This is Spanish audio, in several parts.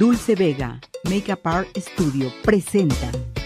Dulce Vega, Makeup Art Studio, presenta.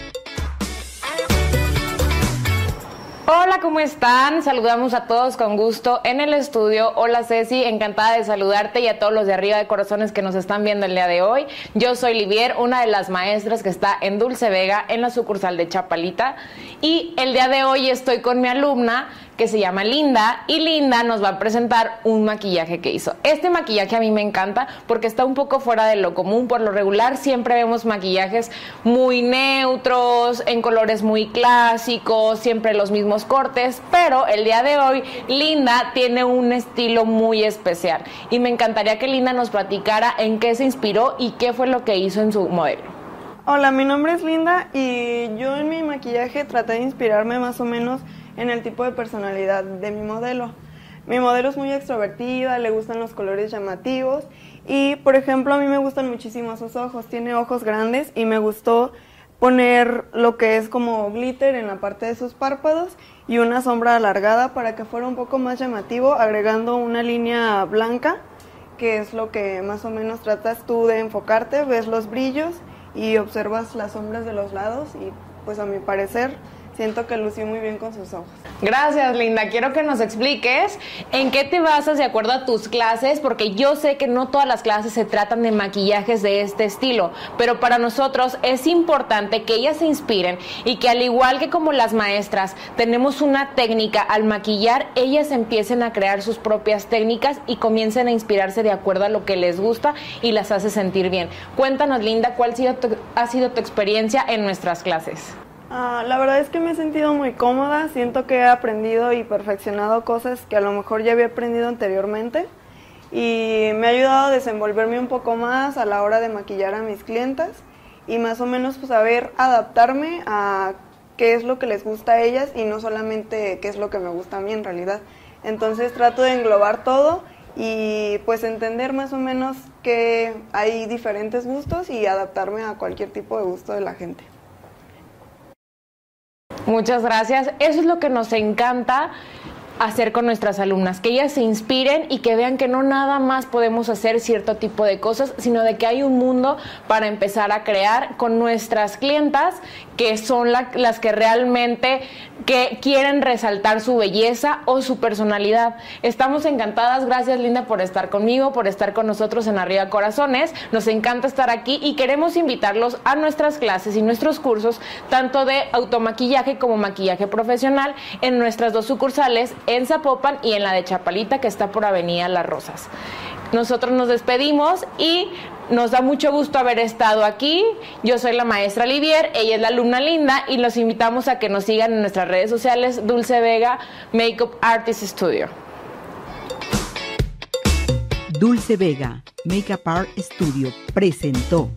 Hola, ¿cómo están? Saludamos a todos con gusto en el estudio. Hola Ceci, encantada de saludarte y a todos los de arriba de corazones que nos están viendo el día de hoy. Yo soy Livier, una de las maestras que está en Dulce Vega, en la sucursal de Chapalita. Y el día de hoy estoy con mi alumna que se llama Linda y Linda nos va a presentar un maquillaje que hizo. Este maquillaje a mí me encanta porque está un poco fuera de lo común. Por lo regular siempre vemos maquillajes muy neutros, en colores muy clásicos, siempre los mismos cortes, pero el día de hoy Linda tiene un estilo muy especial y me encantaría que Linda nos platicara en qué se inspiró y qué fue lo que hizo en su modelo. Hola, mi nombre es Linda y yo en mi maquillaje traté de inspirarme más o menos en el tipo de personalidad de mi modelo. Mi modelo es muy extrovertida, le gustan los colores llamativos y, por ejemplo, a mí me gustan muchísimo sus ojos. Tiene ojos grandes y me gustó poner lo que es como glitter en la parte de sus párpados y una sombra alargada para que fuera un poco más llamativo, agregando una línea blanca, que es lo que más o menos tratas tú de enfocarte, ves los brillos y observas las sombras de los lados y pues a mi parecer siento que lució muy bien con sus ojos. Gracias, Linda. Quiero que nos expliques en qué te basas de acuerdo a tus clases, porque yo sé que no todas las clases se tratan de maquillajes de este estilo, pero para nosotros es importante que ellas se inspiren y que al igual que como las maestras tenemos una técnica al maquillar, ellas empiecen a crear sus propias técnicas y comiencen a inspirarse de acuerdo a lo que les gusta y las hace sentir bien. Cuéntanos, Linda, cuál ha sido tu experiencia en nuestras clases. Ah, la verdad es que me he sentido muy cómoda, siento que he aprendido y perfeccionado cosas que a lo mejor ya había aprendido anteriormente y me ha ayudado a desenvolverme un poco más a la hora de maquillar a mis clientas y más o menos pues, saber adaptarme a qué es lo que les gusta a ellas y no solamente qué es lo que me gusta a mí en realidad. Entonces trato de englobar todo y pues entender más o menos que hay diferentes gustos y adaptarme a cualquier tipo de gusto de la gente. Muchas gracias. Eso es lo que nos encanta hacer con nuestras alumnas, que ellas se inspiren y que vean que no nada más podemos hacer cierto tipo de cosas, sino de que hay un mundo para empezar a crear con nuestras clientas, que son las que realmente que quieren resaltar su belleza o su personalidad. Estamos encantadas, gracias Linda por estar conmigo, por estar con nosotros en Arriba Corazones. Nos encanta estar aquí y queremos invitarlos a nuestras clases y nuestros cursos, tanto de automaquillaje como maquillaje profesional, en nuestras dos sucursales en Zapopan y en la de Chapalita que está por Avenida Las Rosas. Nosotros nos despedimos y nos da mucho gusto haber estado aquí. Yo soy la maestra Livier, ella es la alumna Linda y los invitamos a que nos sigan en nuestras redes sociales Dulce Vega Makeup Artist Studio. Dulce Vega Makeup Art Studio presentó